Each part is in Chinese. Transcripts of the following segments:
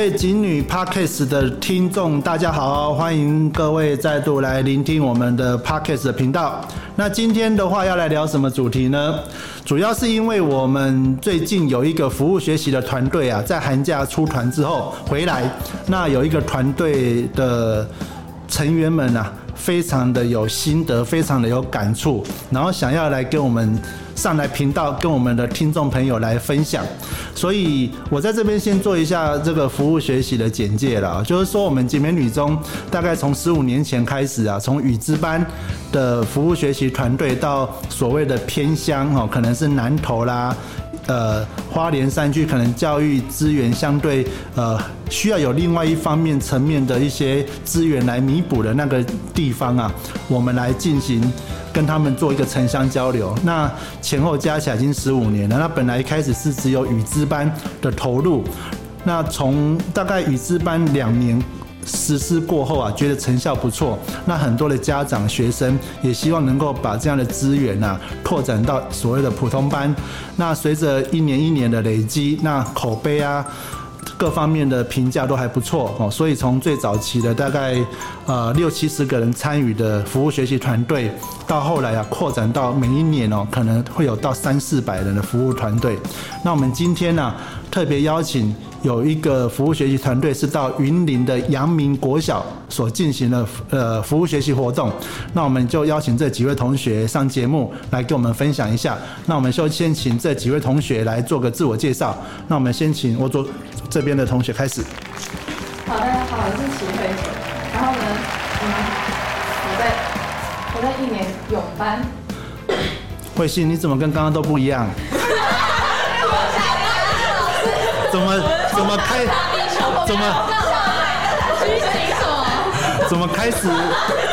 各位警女 Parkes 的听众，大家好，欢迎各位再度来聆听我们的 Parkes 的频道。那今天的话要来聊什么主题呢？主要是因为我们最近有一个服务学习的团队啊，在寒假出团之后回来，那有一个团队的成员们啊，非常的有心得，非常的有感触，然后想要来跟我们。上来频道跟我们的听众朋友来分享，所以我在这边先做一下这个服务学习的简介了。就是说，我们姐妹女中大概从十五年前开始啊，从语资班的服务学习团队到所谓的偏乡哦，可能是南投啦。呃，花莲山区可能教育资源相对呃需要有另外一方面层面的一些资源来弥补的那个地方啊，我们来进行跟他们做一个城乡交流。那前后加起来已经十五年了。那本来一开始是只有语资班的投入，那从大概语资班两年。实施过后啊，觉得成效不错，那很多的家长、学生也希望能够把这样的资源啊拓展到所谓的普通班。那随着一年一年的累积，那口碑啊各方面的评价都还不错哦。所以从最早期的大概呃六七十个人参与的服务学习团队，到后来啊扩展到每一年哦可能会有到三四百人的服务团队。那我们今天呢特别邀请。有一个服务学习团队是到云林的阳明国小所进行的呃服务学习活动，那我们就邀请这几位同学上节目来跟我们分享一下。那我们就先请这几位同学来做个自我介绍。那我们先请我左这边的同学开始。好，大家好，我是齐慧。然后呢，嗯，我在我在一年泳班。慧信，你怎么跟刚刚都不一样？怎么？怎么开？怎么？怎么开始？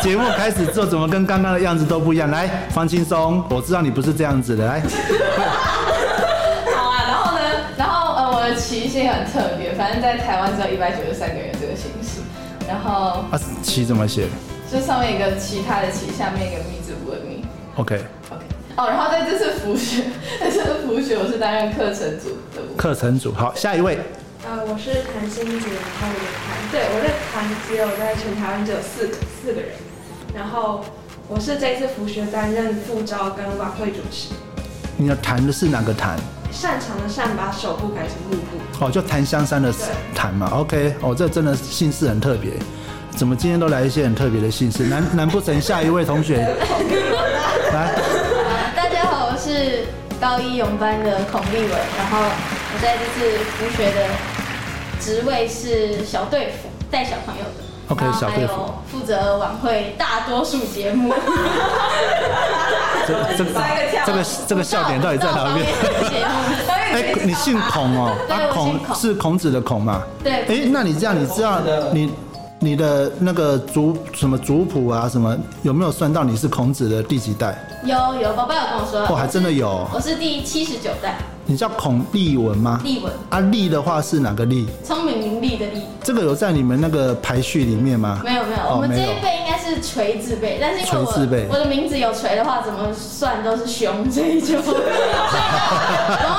节目开始之后，怎么跟刚刚的样子都不一样？来，放轻松，我知道你不是这样子的。来。好啊，然后呢？然后呃，我的旗星很特别，反正在台湾只有一百九十三个人这个形式。然后啊，旗怎么写？就上面一个其他的旗，下面一个密字部的密。OK。OK。哦，然后在这次服学，在这次服学，我是担任课程组的。课程组，好，下一位。呃，我是谭心杰，然后我的团，对，我在团只有在全台湾只有四个四个人，然后我是这次服学担任副招跟晚会主持。你要弹的是哪个弹？擅长的擅，把手部改成幕部。哦，就檀香山的弹嘛。OK，哦，这真的姓氏很特别。怎么今天都来一些很特别的姓氏？难难不成下一位同学？来，是高一泳班的孔立文，然后我在这次服学的。职位是小队服，带小朋友的。OK，小队服。负责晚会大多数节目。这这这个这个笑点到底在哪边？哎，你姓孔哦，啊，孔是孔子的孔嘛？对。哎，那你这样，你知道你你的那个族什么族谱啊，什么有没有算到你是孔子的第几代？有有，宝宝有跟我说。哦，还真的有。我是第七十九代。你叫孔立文吗？立文啊，立的话是哪个立？聪明伶俐的俐。这个有在你们那个排序里面吗？没有没有，我们这一辈应该是锤字辈，但是因为我我的名字有锤的话，怎么算都是熊，所以就 我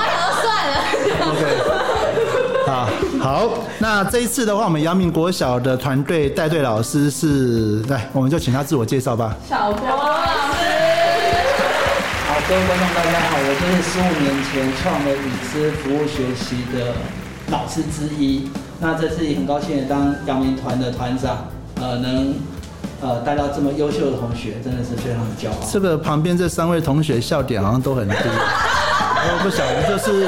想要算了。OK，好，好，那这一次的话，我们阳明国小的团队带队老师是，来，我们就请他自我介绍吧。小郭老师。好各位观众，大家好，我就是十五年前创了语思服务学习的老师之一。那这次也很高兴当阳明团的团长，呃，能呃带到这么优秀的同学，真的是非常的骄傲。这个旁边这三位同学笑点好像都很低，我不晓得，就是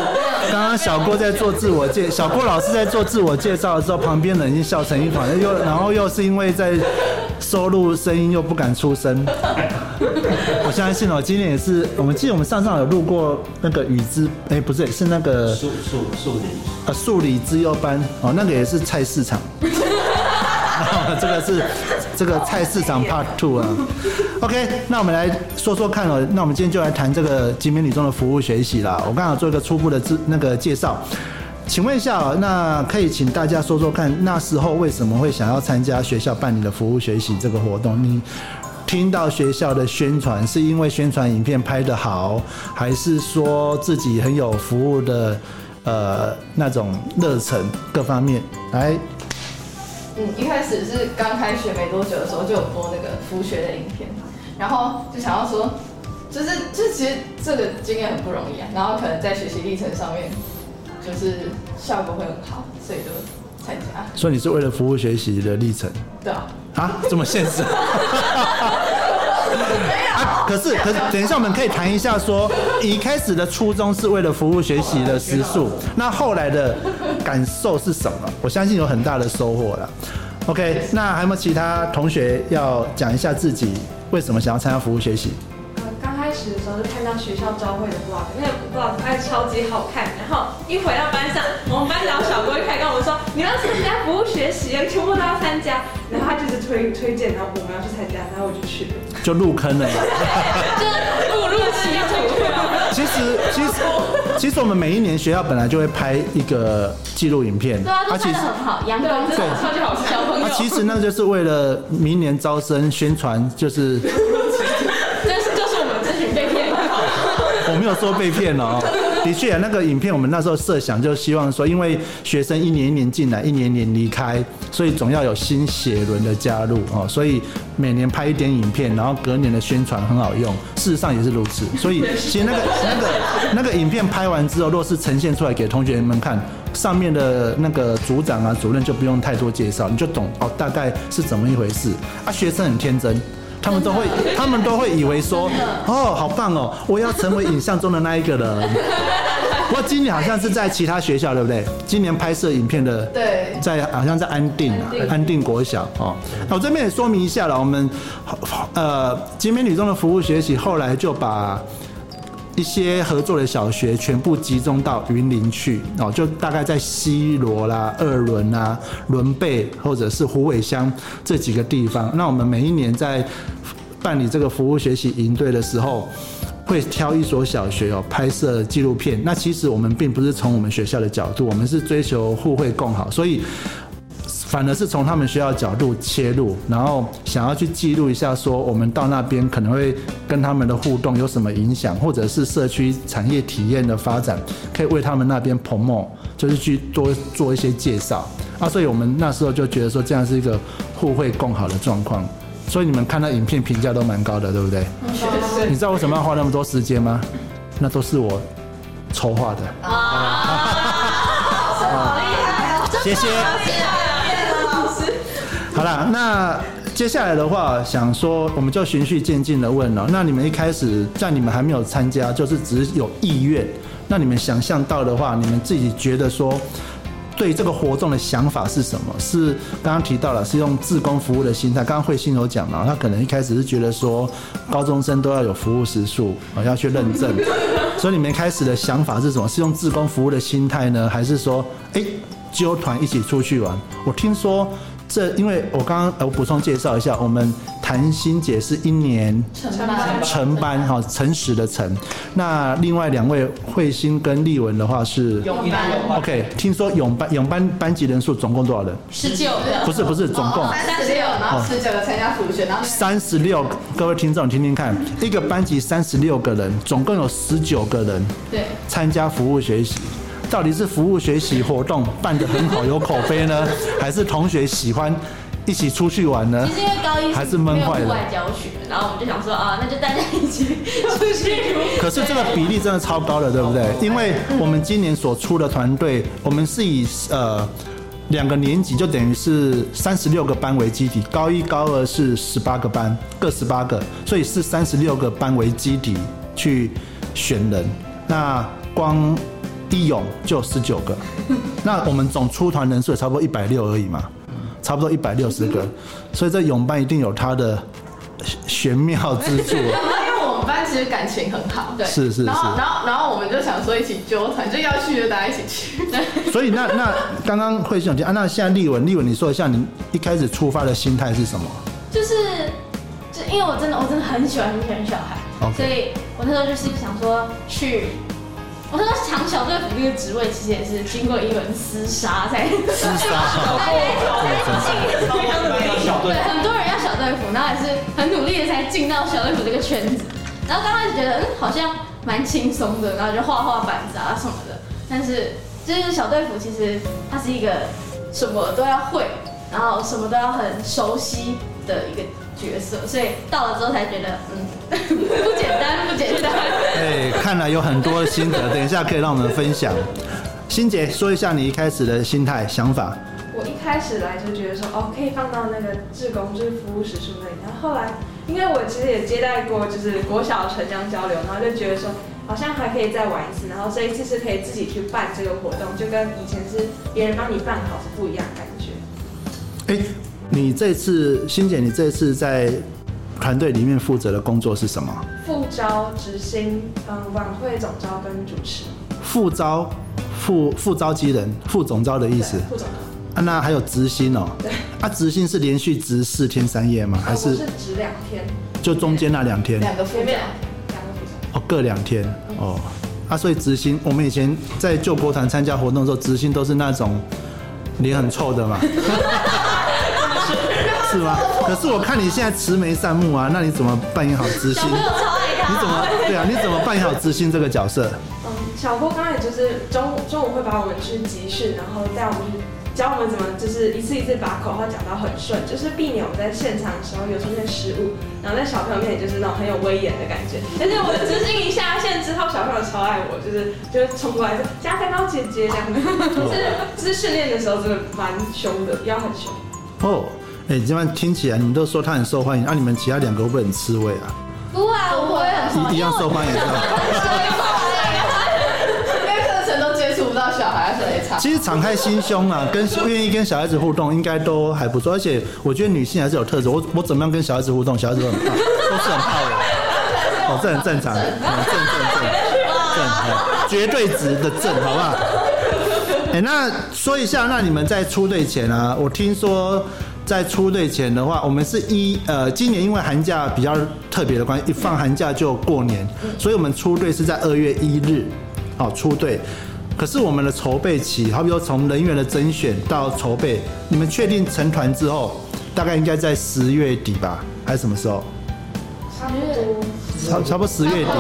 刚刚小郭在做自我介，小郭老师在做自我介绍的时候，旁边人已经笑成一团，又然后又是因为在。收录声音又不敢出声，我相信哦，今天也是我们记得我们上上有录过那个雨之，哎，不是，是那个数数数理啊数理之优班哦，那个也是菜市场，这个是这个菜市场 Part Two 啊，OK，那我们来说说看哦，那我们今天就来谈这个集美女中的服务学习啦，我刚好做一个初步的自那个介绍。请问一下哦，那可以请大家说说看，那时候为什么会想要参加学校办理的服务学习这个活动？你听到学校的宣传，是因为宣传影片拍得好，还是说自己很有服务的呃那种热忱各方面来。嗯，一开始是刚开学没多久的时候就有播那个服学的影片，然后就想要说，就是就其实这个经验很不容易啊，然后可能在学习历程上面就是效果会很好，所以就参加。所以你是为了服务学习的历程？对啊。啊，这么现实？啊，可是可是，等一下我们可以谈一下，说一开始的初衷是为了服务学习的时数，那后来的感受是什么？我相信有很大的收获了。OK，那还有没有其他同学要讲一下自己为什么想要参加服务学习？刚开始的时候就看到学校招会的 vlog，那个 vlog 超级好看，然后一回到班上，我们班长小郭就开始跟我们说，你要参加服务学习，全部都要参加，然后他就是推推荐，然后我们要去参加，然后我就去了，就入坑了，就误入歧途。其实其实其实我们每一年学校本来就会拍一个记录影片，对啊，都拍的很好，阳光对，超级好小朋友。其实那就是为了明年招生宣传，就是。这是就是我没有说被骗了哦，的确，那个影片我们那时候设想就希望说，因为学生一年一年进来，一年一年离开，所以总要有新血轮的加入哦，所以每年拍一点影片，然后隔年的宣传很好用。事实上也是如此，所以其实那个那个那个影片拍完之后，若是呈现出来给同学们看，上面的那个组长啊、主任就不用太多介绍，你就懂哦，大概是怎么一回事啊。学生很天真。他们都会，他们都会以为说，哦，好棒哦，我要成为影像中的那一个人。不过今年好像是在其他学校，对不对？今年拍摄影片的，对，在好像在安定啊，安定国小哦。那我这边也说明一下了，我们呃，集美女中的服务学习后来就把。一些合作的小学全部集中到云林去哦，就大概在西罗啦、二轮啦、伦贝或者是虎尾乡这几个地方。那我们每一年在办理这个服务学习营队的时候，会挑一所小学哦拍摄纪录片。那其实我们并不是从我们学校的角度，我们是追求互惠共好，所以。反而是从他们学校角度切入，然后想要去记录一下，说我们到那边可能会跟他们的互动有什么影响，或者是社区产业体验的发展，可以为他们那边 promo，就是去多做一些介绍啊。所以我们那时候就觉得说这样是一个互惠共好的状况。所以你们看到影片评价都蛮高的，对不对？你知道为什么要花那么多时间吗？那都是我筹划的。啊，好厉害哦！谢谢。好了，那接下来的话，想说我们就循序渐进的问了。那你们一开始在你们还没有参加，就是只有意愿，那你们想象到的话，你们自己觉得说，对这个活动的想法是什么？是刚刚提到了，是用自工服务的心态。刚刚慧心有讲了，他可能一开始是觉得说，高中生都要有服务时数，啊，要去认证。所以你们开始的想法是什么？是用自工服务的心态呢，还是说，哎，揪团一起出去玩？我听说。这因为我刚刚我补充介绍一下，我们谭心姐是一年。成班哈诚实的诚，那另外两位慧心跟丽文的话是？永班，OK，听说永班永班班级人数总共多少人？十九个，不是不是总共。三十六，然后十九个参加服务学，然后三十六，各位听众听听看，一个班级三十六个人，总共有十九个人对。参加服务学习。到底是服务学习活动办得很好有口碑呢，还是同学喜欢一起出去玩呢？其实因为高一还是闷坏了。外教学，然后我们就想说啊，那就大家一起出去。可是这个比例真的超高的，对不对？因为我们今年所出的团队，我们是以呃两个年级就等于是三十六个班为基底，高一高二是十八个班，各十八个，所以是三十六个班为基底去选人。那光一勇就十九个，那我们总出团人数也差不多一百六而已嘛，差不多一百六十个，所以这泳班一定有它的玄妙之处。因为我们班其实感情很好，对，是是是。然后然后然后我们就想说一起纠团，就要去就大家一起去。所以那那刚刚会想听啊，那现在立文立文，你说一下你一开始出发的心态是什么？就是就因为我真的我真的很喜欢很喜欢小孩，所以我那时候就是想说去。我说抢小队服这个职位，其实也是经过一轮厮杀才厮杀，才进。对，很多人要小队服，然后也是很努力的才进到小队服这个圈子。然后刚开始觉得，嗯，好像蛮轻松的，然后就画画板子啊什么的。但是就是小队服其实它是一个什么都要会，然后什么都要很熟悉的一个角色，所以到了之后才觉得，嗯，不简单，不简单。哎，看来有很多心得，等一下可以让我们分享。欣姐说一下你一开始的心态想法。我一开始来就觉得说，哦，可以放到那个志工，就是服务时数那里。然后后来，因为我其实也接待过，就是国小城乡交流，然后就觉得说，好像还可以再玩一次。然后这一次是可以自己去办这个活动，就跟以前是别人帮你办好是不一样的感觉。哎，你这次欣姐，你这次在团队里面负责的工作是什么？副招、执行、嗯，晚会总招跟主持。副招。副副招机人，副总招的意思。副总啊，那还有执行哦。对。啊，执行是连续值四天三夜吗？还是？是值两天。就中间那两天。两个副招。两个副招。哦，各两天。哦。啊，所以执行，我们以前在救国团参加活动的时候，执行都是那种脸很臭的嘛。是吗？可是我看你现在慈眉善目啊，那你怎么扮演好执行？你怎么对啊？你怎么扮演好知心这个角色？嗯小郭刚刚也就是中午中午会把我们去集训，然后带我们去教我们怎么就是一次一次把口号讲到很顺，就是避免我们在现场的时候有出现失误，然后在小朋友面前就是那种很有威严的感觉。但是我的执行一下线之后，小朋友超爱我，就是就是冲过来说加菲猫姐姐这样的。就是就是训练的时候真的蛮凶的，要很凶。哦，哎，这样听起来你们都说他很受欢迎，那你们其他两个会不会很吃味啊？不会，我会很受欢迎。一样受欢迎。其实敞开心胸啊，跟愿意跟小孩子互动，应该都还不错。而且我觉得女性还是有特质。我我怎么样跟小孩子互动，小孩子都很怕，都是很怕我。哦，这很正常，正正正正，绝对值的正，好不好？哎，那说一下，那你们在出队前啊，我听说在出队前的话，我们是一呃，今年因为寒假比较特别的关系，一放寒假就过年，所以我们出队是在二月一日，好出队。可是我们的筹备期，好比说从人员的甄选到筹备，你们确定成团之后，大概应该在十月底吧，还是什么时候？差不多。差差不多十月底。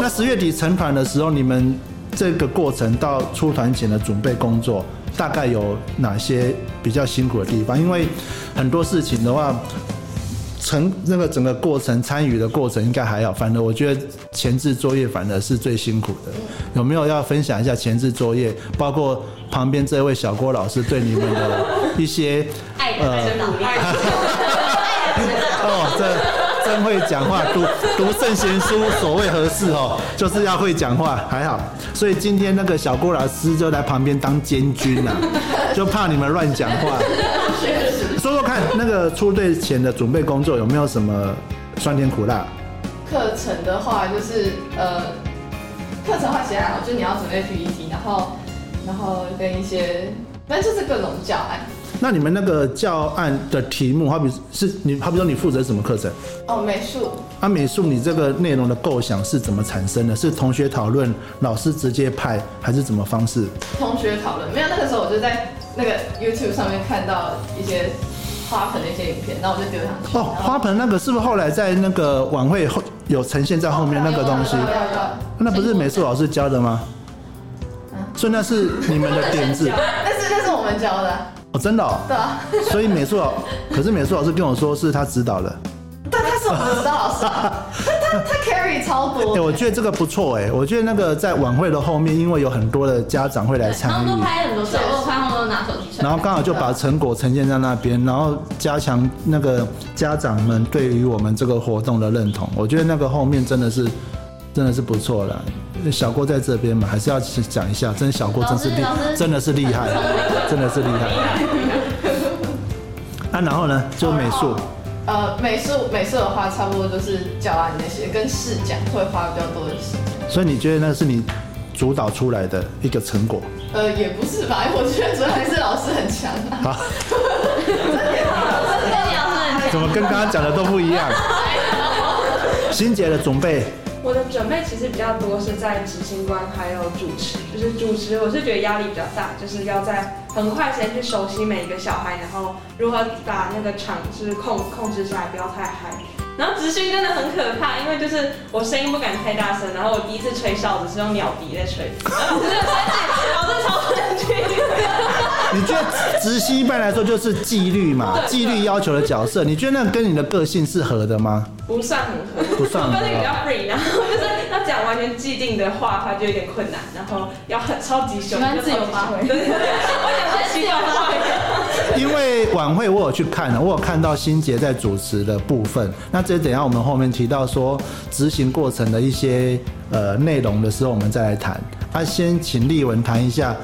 那十月底成团的时候，你们这个过程到出团前的准备工作，大概有哪些比较辛苦的地方？因为很多事情的话。成那个整个过程参与的过程应该还好，反正我觉得前置作业反而是最辛苦的。有没有要分享一下前置作业？包括旁边这位小郭老师对你们的一些呃，哦，这真会讲话，读读圣贤书，所谓何事哦，就是要会讲话，还好。所以今天那个小郭老师就在旁边当监军呐，就怕你们乱讲话。说说看，那个出队前的准备工作有没有什么酸甜苦辣？课程的话，就是呃，课程话写还好，就你要准备 PPT，然后然后跟一些，反正就是各种教案。那你们那个教案的题目，好比是你，好比说你负责什么课程？哦，美术。啊，美术，你这个内容的构想是怎么产生的？是同学讨论，老师直接派，还是怎么方式？同学讨论，没有，那个时候我就在那个 YouTube 上面看到一些。花盆的一些影片，然后我就丢上去。哦，花盆那个是不是后来在那个晚会后有呈现在后面那个东西？那不是美术老师教的吗？所以那是你们的点子。那是那是我们教的。哦，真的？哦对啊。所以美术老，可是美术老师跟我说是他指导的。但他是我们的指导老师。他他 carry 超多。哎，我觉得这个不错哎，我觉得那个在晚会的后面，因为有很多的家长会来参与。他们拍很多照，我看他们都拿手机。然后刚好就把成果呈现在那边，然后加强那个家长们对于我们这个活动的认同。我觉得那个后面真的是真的是不错了。小郭在这边嘛，还是要讲一下，真小郭真是厉，真的是厉害，真的是厉害。那，然后呢，就美术。呃，美术美术的话，差不多就是教案那些，跟试讲会花比较多的时间。所以你觉得那是你主导出来的一个成果？呃，也不是吧，我觉得主要还是老师很强。好，怎么跟刚刚讲的都不一样？欣姐的准备，我的准备其实比较多是在执行官还有主持，就是主持，我是觉得压力比较大，就是要在很快时间去熟悉每一个小孩，然后如何把那个场是控控制下来，不要太嗨。然后执行真的很可怕，因为就是我声音不敢太大声，然后我第一次吹哨子是用鸟笛在吹，然后我真的生气，我真的超生气。你觉得直系一般来说就是纪律嘛，对纪律要求的角色，你觉得那跟你的个性是合的吗？不算很合，不算很合我个性比较 free，然后 就是要讲完全既定的话他就有点困难，然后要很超级凶，喜欢自由发挥对对对，我想说自由发挥。因为晚会我有去看了，我有看到欣杰在主持的部分。那这等一下我们后面提到说执行过程的一些呃内容的时候，我们再来谈。啊，先请立文谈一下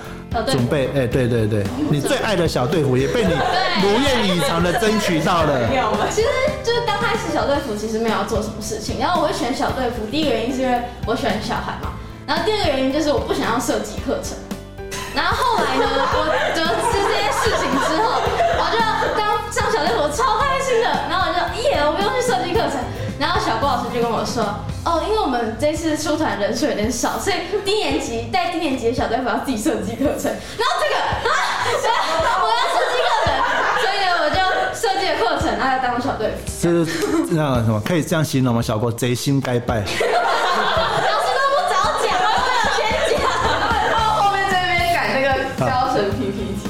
准备。哎、对对对，你最爱的小队服也被你如愿以偿的争取到了。有吗？其实就是刚开始小队服其实没有要做什么事情，然后我会选小队服，第一个原因是因为我喜欢小孩嘛，然后第二个原因就是我不想要设计课程。然后后来呢，我得知这件事情之后，我就刚上小队服我超开心的，然后我就耶，我不用去设计课程。然后小郭老师就跟我说，哦，因为我们这次出团人数有点少，所以低年级带低年级的小队服要自己设计课程。然后这个啊，我要设计课程，所以呢，我就设计了课程，然后要当小队服。就是那个什么，可以这样形容吗？小郭贼心该败。老师都不早讲，我都没有先讲。然后后面这边改那个教成 PPT，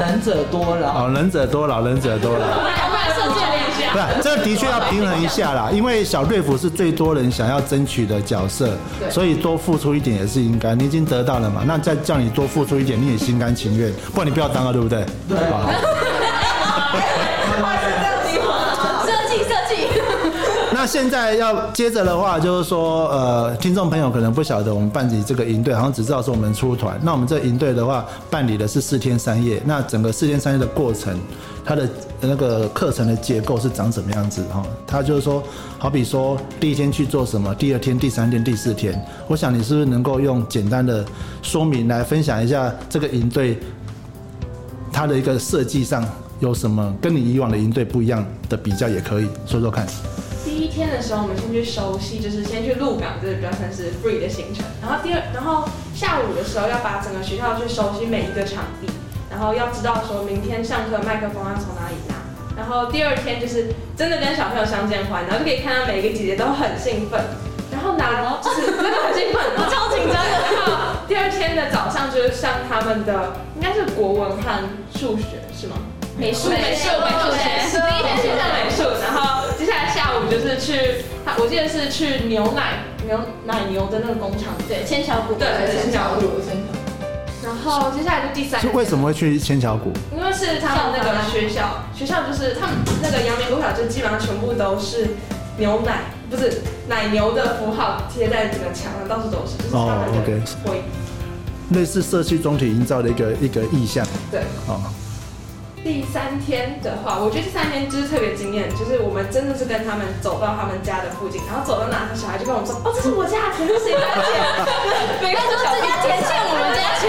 能者多劳。哦，能者多劳，能者多劳。我们设计了一下。不是，这的确要平衡一下啦，因为小队服是最多人想要争取的角色，所以多付出一点也是应该。你已经得到了嘛，那再叫你多付出一点，你也心甘情愿，不然你不要当了，对不对？对那现在要接着的话，就是说，呃，听众朋友可能不晓得我们办理这个营队，好像只知道是我们出团。那我们这营队的话，办理的是四天三夜。那整个四天三夜的过程，它的那个课程的结构是长什么样子哈？它就是说，好比说第一天去做什么，第二天、第三天、第四天，我想你是不是能够用简单的说明来分享一下这个营队它的一个设计上有什么跟你以往的营队不一样的比较，也可以说说看。第一天的时候，我们先去熟悉，就是先去鹿港，这个比较算是 free 的行程。然后第二，然后下午的时候要把整个学校去熟悉每一个场地，然后要知道说明天上课麦克风要从哪里拿。然后第二天就是真的跟小朋友相见欢，然后就可以看到每一个姐姐都很兴奋，然后拿就是真的很兴奋，我超紧张的。然后第二天的早上就是上他们的应该是国文和数学是吗？美术美术美术学，第一天是上美术，然后就是去，他我记得是去牛奶牛奶牛的那个工厂，对，千桥谷。对千桥谷，千桥。然后接下来就第三是，为什么会去千桥谷？因为是他们那个学校，学校就是他们那个阳明国小，就基本上全部都是牛奶，不是奶牛的符号贴在整个墙上，到处都是，就是他哦们，OK 的徽。类似社区总体营造的一个一个意向对，哦。第三天的话，我觉得第三天就是特别惊艳，就是我们真的是跟他们走到他们家的附近，然后走到哪，小孩就跟我们说，哦，这是我家的田，这是谁家的田？每个说这家田欠我们家钱。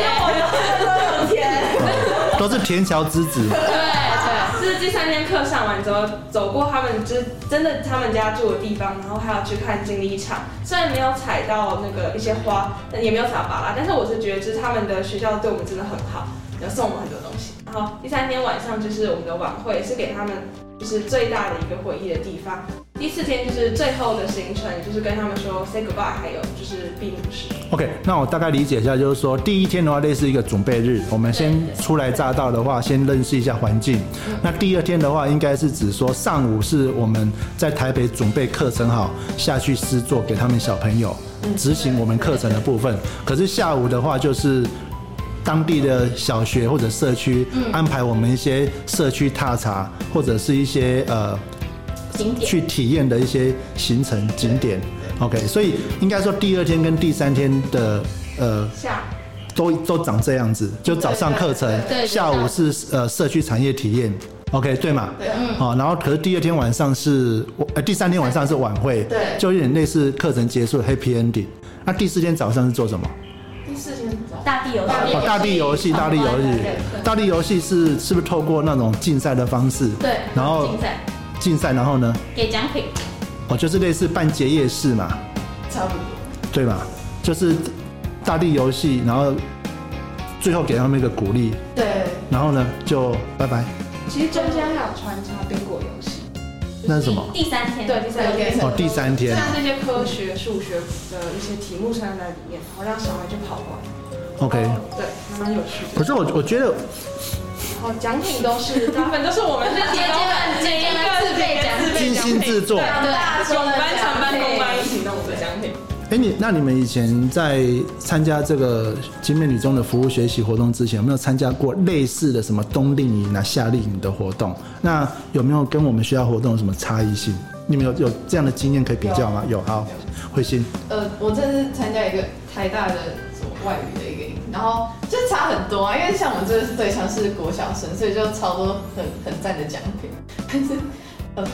都是田桥之子，对对，就是第三天课上完之后，走过他们就是真的他们家住的地方，然后还要去看竞力场。虽然没有采到那个一些花，但也没有采到芭拉，但是我是觉得就是他们的学校对我们真的很好，有送我们很多东西。然后第三天晚上就是我们的晚会，是给他们就是最大的一个回忆的地方。第四天就是最后的行程，就是跟他们说 say goodbye，还有就是闭幕式。OK，那我大概理解一下，就是说第一天的话，类似一个准备日，我们先初来乍到的话，先认识一下环境。那第二天的话，应该是指说上午是我们在台北准备课程好，下去试做给他们小朋友执行我们课程的部分。可是下午的话，就是当地的小学或者社区安排我们一些社区踏查，或者是一些呃景点。去体验的一些行程景点。OK，所以应该说第二天跟第三天的呃下都都长这样子，就早上课程下午是呃社区产业体验。OK，对嘛？对嗯好、然后可是第二天晚上是呃第三天晚上是晚会，对就有点类似课程结束 Happy Ending。那第四天早上是做什么？大地游戏。哦，大地游戏，大地游戏对，大地游戏是是不是透过那种竞赛的方式？对，然后竞赛竞赛，然后呢？给奖品。哦，就是类似办结业式嘛。差不多。对吧？就是大地游戏，然后最后给他们一个鼓励，对，然后呢就拜拜。其实中间还有穿插冰果游戏。那是什么？第三天，对，第三天。哦，第三天。像这些科学、数学的一些题目参在里面，然后让小孩去跑完。OK。对，还蛮有趣的。可是我我觉得，哦，奖品都是大部分都是我们是姐姐们姐姐们自备奖品精心制作。对，永班、长班、公班一起弄的奖品。哎，你那你们以前在参加这个金面女中的服务学习活动之前，有没有参加过类似的什么冬令营啊、夏令营的活动？那有没有跟我们学校活动有什么差异性？你们有有这样的经验可以比较吗？有，好，慧心。呃，我这次参加一个台大的什么外语的一个营，然后就差很多啊，因为像我们这个对象是国小生，所以就超多很很赞的奖品，但是呃。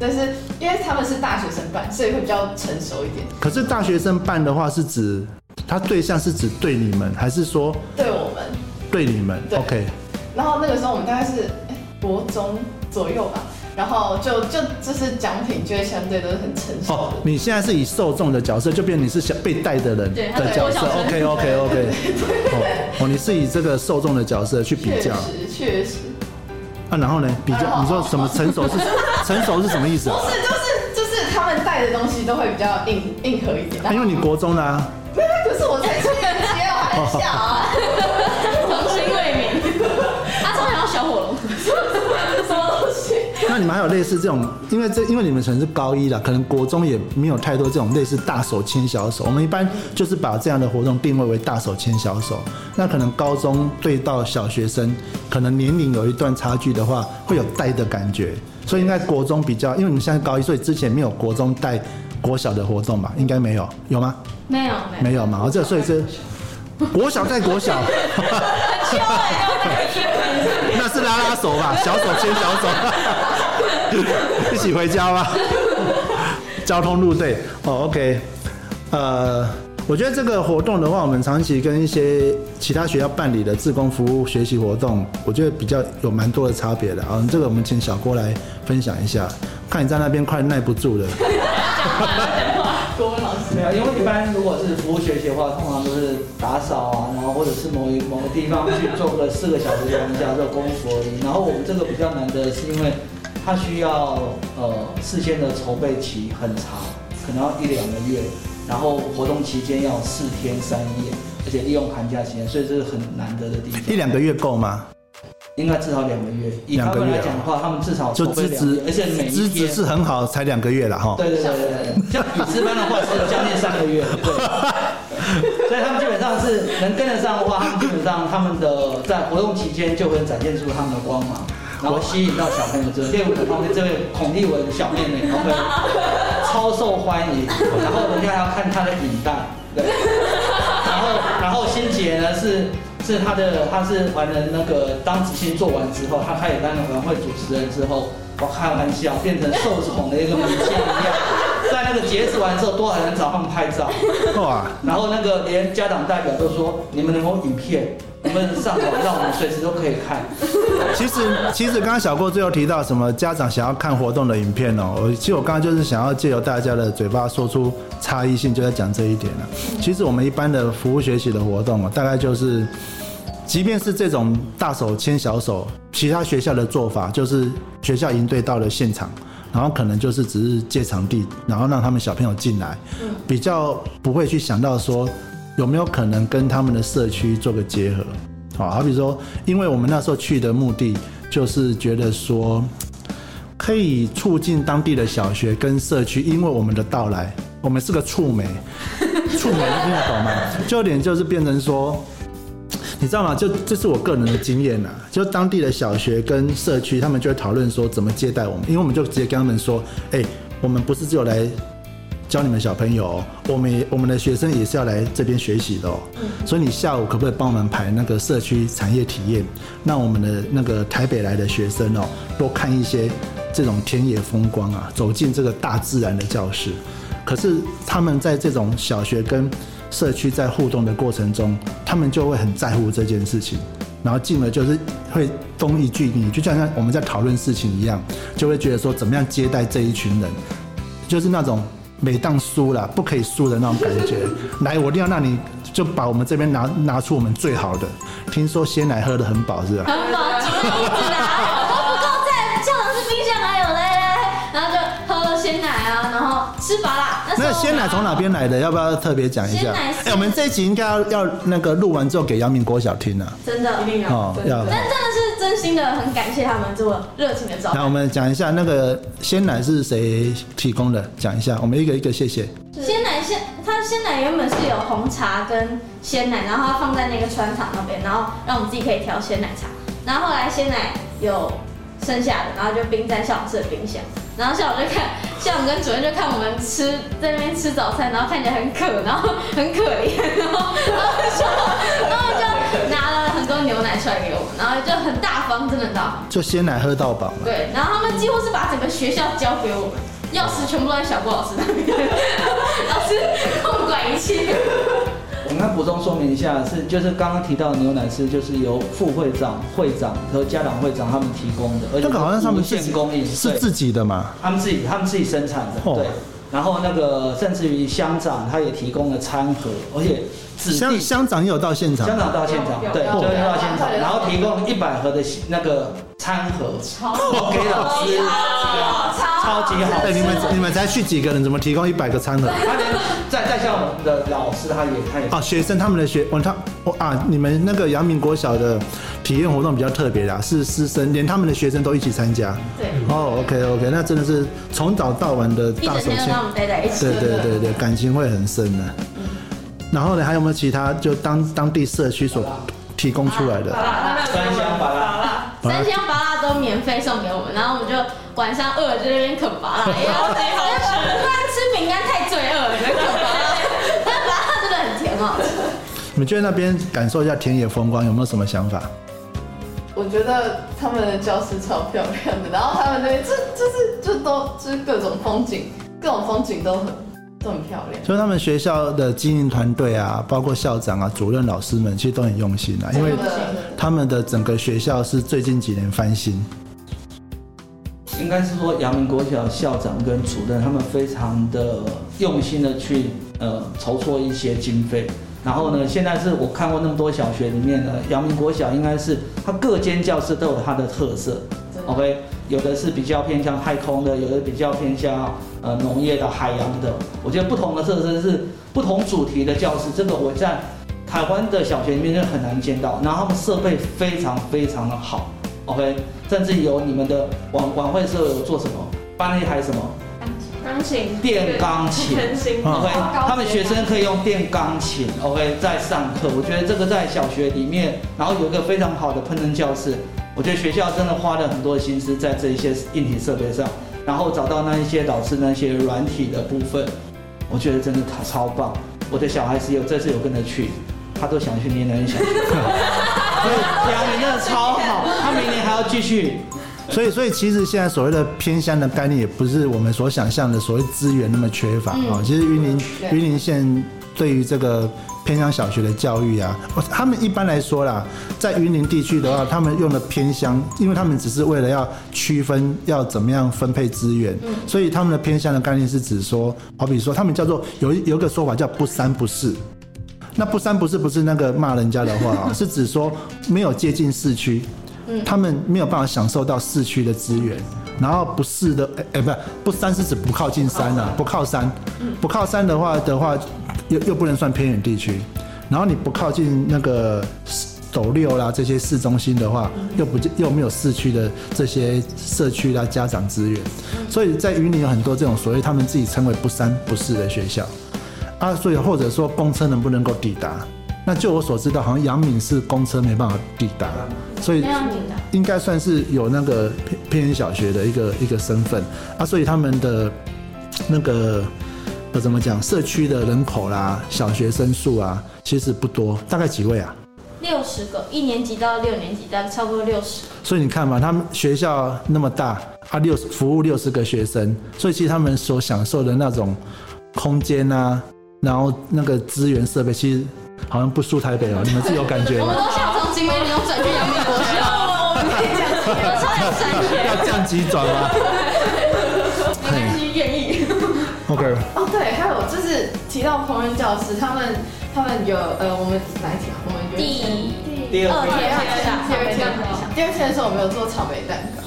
但是因为他们是大学生办，所以会比较成熟一点。可是大学生办的话，是指他对象是指对你们，还是说对我们？对你们，OK。然后那个时候我们大概是哎国中左右吧，然后就就就是奖品就会相对都是很成熟。哦，你现在是以受众的角色，就变成你是想被带的人的角色，OK OK OK。哦，你是以这个受众的角色去比较，确实确实。啊，然后呢？比较，你说什么成熟是 成熟是什么意思？不是，就是就是他们带的东西都会比较硬硬核一点。因为你国中的啊。没有，可是我才初年级，开玩笑啊。那你们还有类似这种？因为这因为你们可能是高一了，可能国中也没有太多这种类似大手牵小手。我们一般就是把这样的活动定位为大手牵小手。那可能高中对到小学生，可能年龄有一段差距的话，会有带的感觉。所以应该国中比较，因为你们现在高一，所以之前没有国中带国小的活动吧？应该没有，有吗？没有，没有嘛？哦，这所以是国小带国小，是拉拉手吧？小手牵小手，一起回家吧。交通路队哦，OK，呃。我觉得这个活动的话，我们长期跟一些其他学校办理的志工服务学习活动，我觉得比较有蛮多的差别的啊。这个我们请小郭来分享一下，看你在那边快耐不住了。因为一般如果是服务学习的话，通常都是打扫啊，然后或者是某一某个地方去做个四个小时的瑜伽做功夫而已。然后我们这个比较难的是，因为它需要呃事先的筹备期很长，可能要一两个月。然后活动期间要四天三夜，而且利用寒假期间，所以这是很难得的地方。一两个月够吗？应该至少两个月。以他们来讲的话，他们至少就资质，而且每资质是很好，才两个月了哈。对对对对对，像比斯班的话是将近三个月，对。所以他们基本上是能跟得上的话，他们基本上他们的在活动期间就会展现出他们的光芒。然后吸引到小朋友，这练舞的方面，这位孔立文小妹妹，OK，超受欢迎。然后人家还要看她的影带，对。然后，然后欣杰呢是是他的，他是完了那个当执行做完之后，他开始担任晚会主持人之后，我开玩笑，变成受宠的一个明星一样，在那个截止完之后，多少人找他们拍照，哇！然后那个连家长代表都说，你们能够影片。我们上网，让我们随时都可以看。其实，其实刚刚小郭最后提到什么家长想要看活动的影片哦，我其实我刚刚就是想要借由大家的嘴巴说出差异性，就在讲这一点了。其实我们一般的服务学习的活动哦，大概就是，即便是这种大手牵小手，其他学校的做法就是学校营队到了现场，然后可能就是只是借场地，然后让他们小朋友进来，比较不会去想到说。有没有可能跟他们的社区做个结合？好，好比说，因为我们那时候去的目的就是觉得说，可以促进当地的小学跟社区，因为我们的到来，我们是个触媒，触媒听得懂吗？就有点就是变成说，你知道吗？就这是我个人的经验呐，就当地的小学跟社区，他们就会讨论说怎么接待我们，因为我们就直接跟他们说，哎，我们不是只有来。教你们小朋友，我们我们的学生也是要来这边学习的哦。所以你下午可不可以帮我们排那个社区产业体验，让我们的那个台北来的学生哦，多看一些这种田野风光啊，走进这个大自然的教室。可是他们在这种小学跟社区在互动的过程中，他们就会很在乎这件事情，然后进而就是会东一句你就像我们在讨论事情一样，就会觉得说怎么样接待这一群人，就是那种。每当输了，不可以输的那种感觉。来，我一定要让你就把我们这边拿拿出我们最好的。听说鲜奶喝得很饱，是吧？很饱，吃拔辣。那个鲜奶从哪边来的？要不要特别讲一下？哎，我们这一集应该要要那个录完之后给阳明国小听啊。真的，一定要哦要真的但真的是真心的很感谢他们这么热情的招待。那我们讲一下那个鲜奶是谁提供的？讲一下，我们一个一个谢谢。鲜奶鲜，它鲜奶原本是有红茶跟鲜奶，然后它放在那个穿堂那边，然后让我们自己可以调鲜奶茶。然后后来鲜奶有剩下的，然后就冰在校长室的冰箱。然后校长就看，校长跟主任就看我们吃在那边吃早餐，然后看起来很渴，然后很可怜，然后然后就然后就拿了很多牛奶出来给我们，然后就很大方，真的很大方。就鲜奶喝到饱嘛。对，然后他们几乎是把整个学校交给我们，钥匙全部都在小郭老师那边，老师控管一切。我们补充说明一下，是就是刚刚提到的牛奶是就是由副会长、会长和家长会长他们提供的，而且这个好像是他们无自己限供应，是自己的嘛？他们自己他们自己生产的，哦对。然后那个甚至于乡长他也提供了餐盒，而且指乡定乡长也有到现场乡。长到现场对，有就会到现场，然后提供一百盒的那个餐盒给老师，超级好哎，你们你们才去几个人，怎么提供一百个餐盒？他连在在校的老师他也他也哦，学生他们的学，哦，他哦啊，你们那个阳明国小的体验活动比较特别啦，是师生，连他们的学生都一起参加。对，哦，OK OK，那真的是从早到晚的大手牵整天都跟我，们待在一起。对对对对，感情会很深的。然后呢，还有没有其他就当当地社区所提供出来的？三香拔辣，三香拔辣都免费送给我们，然后我们就晚上饿了就在那边啃拔辣，因为超级好吃不然吃饼干太罪恶了，啃真的很甜哦。你们觉得那边感受一下田野风光，有没有什么想法？我觉得他们的教室超漂亮的，然后他们那边这就是就都就是各种风景，各种风景都很都很漂亮。所以他们学校的经营团队啊，包括校长啊、主任、老师们，其实都很用心啊，因为他们的整个学校是最近几年翻新。应该是说阳明国小校长跟主任他们非常的用心的去呃筹措一些经费。然后呢，现在是我看过那么多小学里面呢，阳明国小应该是它各间教室都有它的特色。OK，有的是比较偏向太空的，有的比较偏向呃农业的、海洋的。我觉得不同的特色是不同主题的教室，这个我在台湾的小学里面就很难见到。然后他们设备非常非常的好，OK，甚至有你们的晚晚会社有做什么，搬了一台什么钢琴电钢琴。全新嗯 OK，他们学生可以用电钢琴，OK，在上课。我觉得这个在小学里面，然后有一个非常好的烹饪教室。我觉得学校真的花了很多心思在这一些硬体设备上，然后找到那一些老师那些软体的部分，我觉得真的超超棒。我的小孩子有这次有跟着去，他都想去念那一小学，所以阳明真的超好，他明年还要继续。所以，所以其实现在所谓的偏乡的概念，也不是我们所想象的所谓资源那么缺乏啊、其实云林云林县对于这个偏乡小学的教育啊，我他们一般来说啦，在云林地区的话，他们用的偏乡，因为他们只是为了要区分要怎么样分配资源，所以他们的偏乡的概念是指说，好比说他们叫做有一有一个说法叫不三不四。那不三不四不是那个骂人家的话啊，是指说没有接近市区，他们没有办法享受到市区的资源。然后不是的，哎、哎，不不山是指不靠近山啊，不靠山，不靠山的话的话，又又不能算偏远地区。然后你不靠近那个斗六啦这些市中心的话，又不又没有市区的这些社区啦家长资源，所以在云林有很多这种所谓他们自己称为不三不四的学校。啊，所以或者说公车能不能够抵达？那就我所知道，好像阳明是公车没办法抵达，所以应该算是有那个偏偏远小学的一个一个身份啊，所以他们的那个呃怎么讲，社区的人口啦，小学生数啊，其实不多，大概几位啊？六十个，一年级到六年级大概差不多六十。所以你看嘛，他们学校那么大，啊六服务六十个学生，所以其实他们所享受的那种空间啊，然后那个资源设备，其实好像不输台北哦，你们是有感觉吗？我们都想从景美女中转去阳明国 要降级转吗没关系，愿意。？OK，哦，对，还有就是提到烹饪教师，他们他们有呃，我们哪一天啊？我们第一天第二二天第二天第二天的时候，我们有做草莓蛋糕，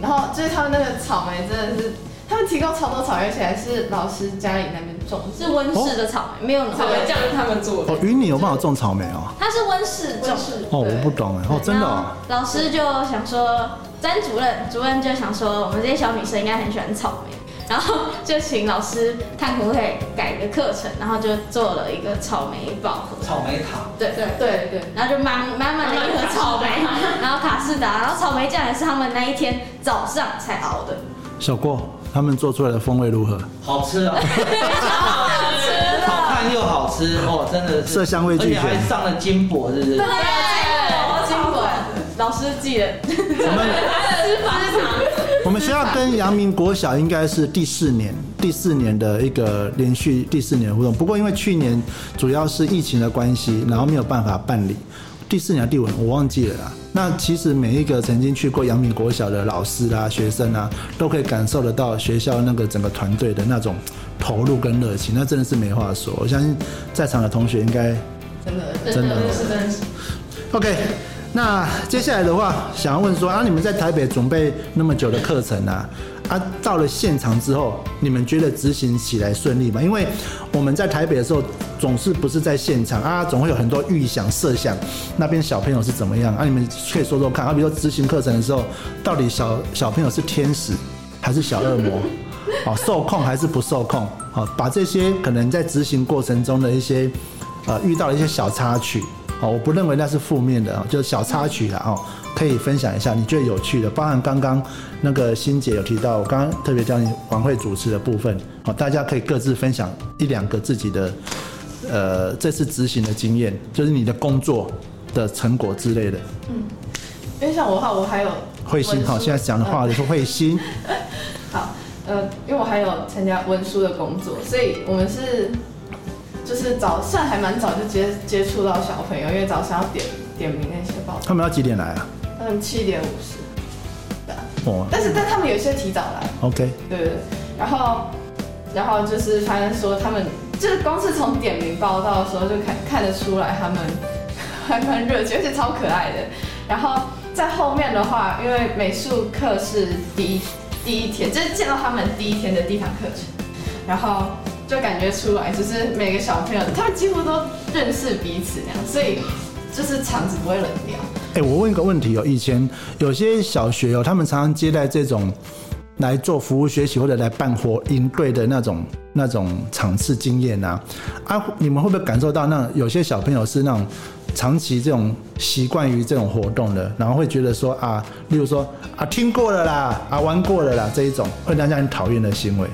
然后就是他们那个草莓真的是，他他们提供超多草莓，而且还是老师家里那边种。是温室的草莓，没有草莓酱是他们做的哦，。云你有办法种草莓哦。它是温室种室。哦，我不懂哎。哦，真的然哦。老师就想说，詹主任主任就想说，我们这些小女生应该很喜欢草莓，然后就请老师看可不可以改个课程，然后就做了一个草莓宝盒。草莓塔，对对。对对，然后就满满满的一盒草莓，然后卡士达，然后草莓酱也是他们那一天早上才熬的，小郭他们做出来的风味如何？好吃啊，好吃，好看又好吃哦，真的是色香味俱全而且还上了金箔，是不是？对，金箔，老师记得，我们我们学校跟阳明国小应该是第四年，第四年的一个连续第四年的活动。不过因为去年主要是疫情的关系，然后没有办法办理。第四年的第五年我忘记了啦。那其实每一个曾经去过阳明国小的老师啦、学生啊，都可以感受得到学校那个整个团队的那种投入跟热情，那真的是没话说。我相信在场的同学应该真的。真的是真是。OK，那接下来的话，想要问说啊，你们在台北准备那么久的课程啊，啊，到了现场之后，你们觉得执行起来顺利吗？因为我们在台北的时候，总是不是在现场啊，总会有很多预想、设想，那边小朋友是怎么样啊？你们可以说说看啊，比如说执行课程的时候，到底小小朋友是天使还是小恶魔？哦，受控还是不受控？好、把这些可能在执行过程中的一些呃遇到的一些小插曲，哦，我不认为那是负面的，哦就是小插曲啦，哦，可以分享一下你觉得有趣的，包含刚刚那个欣姐有提到，我刚刚特别叫你晚会主持的部分，哦，大家可以各自分享一两个自己的呃这次执行的经验，就是你的工作的成果之类的。嗯因为像我的话，我还有慧心，好，现在讲的话就是慧心，好，呃，因为我还有参加文书的工作，所以我们是就是早算还蛮早就接接触到小朋友，因为早上要点点名那些报，他们要几点来啊？他们七点五十，哦。但是但他们有些提早来，，OK，对对对，然后然后就是发现说他们就是光是从点名报道的时候就看看得出来他们 还蛮热情，而且超可爱的。然后在后面的话，因为美术课是第一第一天，就是见到他们第一天的第一堂课程，然后就感觉出来，就是每个小朋友他们几乎都认识彼此那样，所以就是场子不会冷掉。哎、我问一个问题哦，以前有些小学哦，他们常常接待这种来做服务学习或者来办活营队的那种那种场次经验啊，啊，你们会不会感受到那有些小朋友是那种长期这种习惯于这种活动的，然后会觉得说啊，例如说啊听过了啦，啊玩过了啦这一种，会让人讨厌的行为，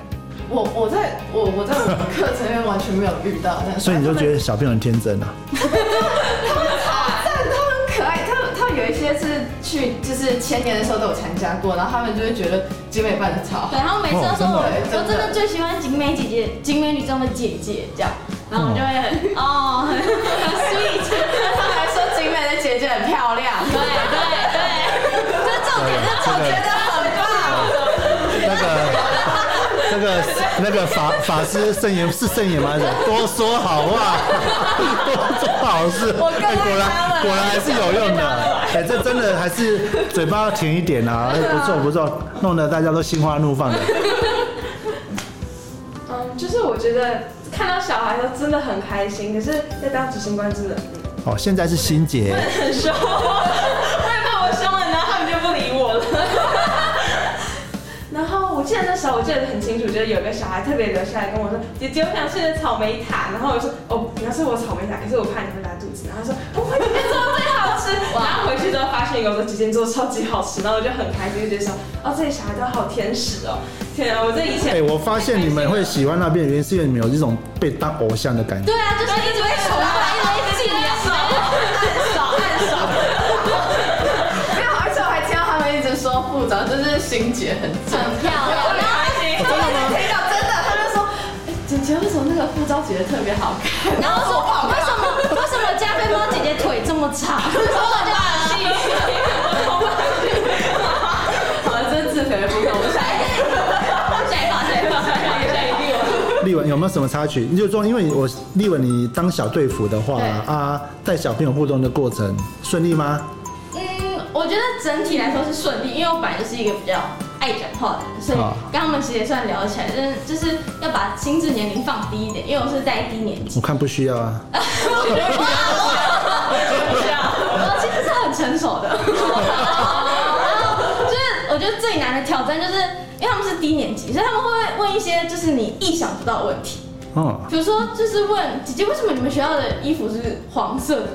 我我在我我在我的课程里面完全没有遇到，但是所以你就他们觉得小朋友很天真啊？但他们很可爱，他们他们有一些是去就是前年的时候都有参加过，然后他们就会觉得景美办的超好。对，他们每次都说我，哦真的我真的最喜欢景美姐姐，景美女中的姐姐这样，然后我就会很哦，很 很 sweet，他们还说景美的姐姐很漂亮，对对对，这重点，这重我觉点。得很棒。那个、那个、那个法法师圣言是圣言吗？多说好话，多做好事。果然果然还是有用的。哎、这真的还是嘴巴要甜一点啊！哎不错不错，弄得大家都心花怒放的。嗯，就是我觉得看到小孩都真的很开心，可是在当执行官真的哦，现在是心结，很凶，时候我记得很清楚，就是有个小孩特别留下来跟我说：“姐姐，我想吃的草莓塔。”然后我就说：“哦，你要吃我草莓塔，可是我怕你会拉肚子。”然后他说：“不会，姐姐做的最好吃。”然后回去之后发现有个姐姐做的超级好吃，然后我就很开心，就觉得说：“哦，这些小孩都好天使哦！天啊，我这以前哎、我发现你们会喜欢那边的原因，是因为你们有这种被当偶像的感觉。对啊，就是一直被崇拜，一直被敬仰，很少很爽。没有，而且我还听到他们一直说副长就是心结很正，很漂亮。真的吗？听到真的，他就说，哎，姐姐为什么那个副招姐姐特别好看？然后说为什么为什么加菲猫姐姐腿这么长？我就很气。好了，这是自肥的部分，我们下一个。下一把，下一把，下一把，下一把。丽文有没有什么插曲？你就说，因为我立文你当小队服的话啊，带小朋友互动的过程顺利吗？嗯，我觉得整体来说是顺利，因为我本来就是一个比较爱讲话的人，所以啊跟他们其实也算聊起来，就是就是要把心智年龄放低一点，因为我是在低年级我，看不需要啊。我其实是很成熟的。然后就是我觉得最难的挑战，就是因为他们是低年级，所以他们会问一些就是你意想不到的问题。嗯，比如说，就是问姐姐为什么你们学校的衣服是黄色的？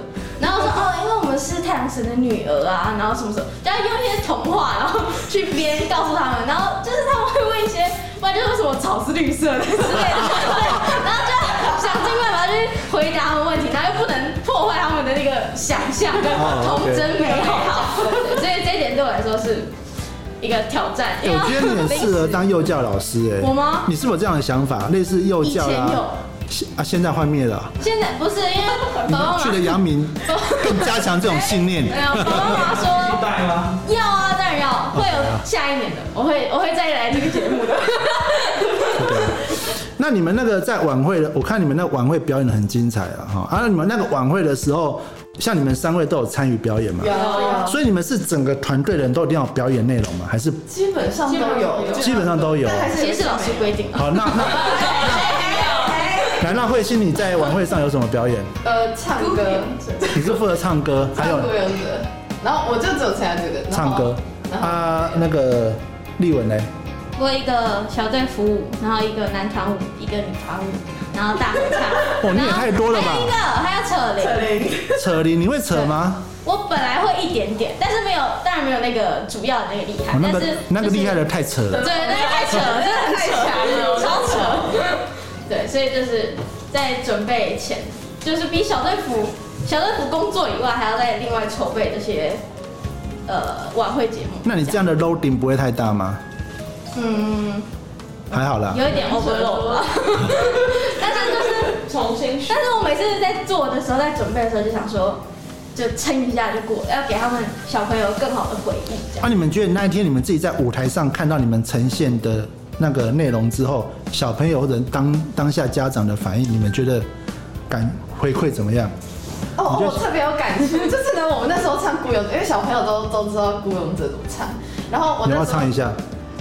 然后我说哦，因为我们是太阳神的女儿啊，然后什么什么，就要用一些童话，然后去编告诉他们，然后就是他们会问一些，不然就是为什么草是绿色的之类的，对，然后就想尽办法去回答他们问题，然后又不能破坏他们的那个想象。童真美好，所以这一点对我来说是一个挑战。哎，我觉得你很适合当幼教老师，哎，我吗？你是不是有这样的想法？类似幼教以前有。啦，现啊，现在幻灭了啊。现在不是因为去了阳明，更加强这种信念。没有，爸爸妈妈说？要啊，当然要，会有下一年的，我会我会再来这个节目的。对。那你们那个在晚会的，我看你们那晚会表演的很精彩啊，哈。啊，你们那个晚会的时候，像你们三位都有参与表演吗？有有，所以你们是整个团队的人都一定要有表演内容吗？还是基本上都有，基本上都有？但还是其实是老师规定的。好，那那 来，那慧心你在晚会上有什么表演？呃唱歌，你是负责唱歌，还有唱歌，然后我就只有参加这个唱歌然后啊。那个丽文呢？我一个小队服舞，然后一个男团舞，一个女团舞，然后大合唱。哦你也太多了吧还有一个还要扯铃。扯铃，你会扯吗？我本来会一点点，但是没有，当然没有那个主要的那个厉害哦，。那个但是就是那个厉害的太扯了。对，那个太扯了，真的很扯，太强了超扯。对，所以就是在准备前，就是比小队服小队服工作以外，还要再另外筹备这些呃晚会节目。那你这样的 loading 不会太大吗？嗯，还好啦。有一点 overload 吧。但是就是，重新但。是我每次在做的时候，在准备的时候就想说，就撑一下就过了，要给他们小朋友更好的回忆，这样。啊，你们觉得那一天你们自己在舞台上看到你们呈现的那个内容之后，小朋友或者当当下家长的反应，你们觉得感回馈怎么样？哦，我特别有感触，就是呢，我们那时候唱《孤勇者》，因为小朋友都都知道《孤勇者》怎么唱，然后我你要不要那时候唱一下？